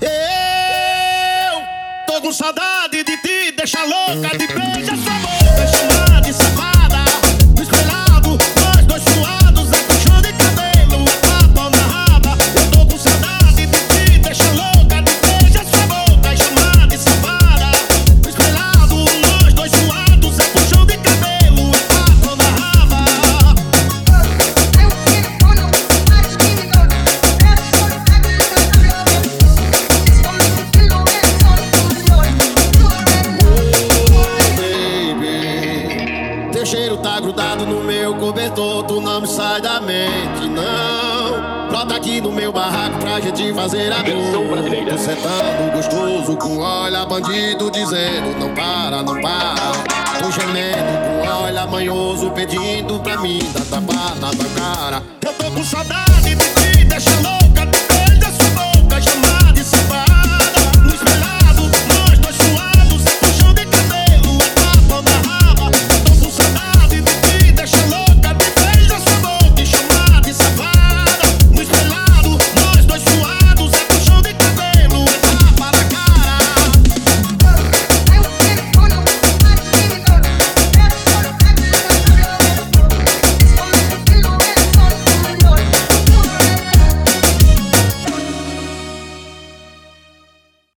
Eu tô com saudade de ti, deixa louca de beijar sua boca, cheiro tá grudado no meu cobertor, tu não me sai da mente, não. Brota aqui no meu barraco pra gente fazer amor. Tu sentando gostoso com olha bandido dizendo não para, não para. Tu gemendo com olha manhoso pedindo pra mim dar tapa na tua cara. Eu tô com saudade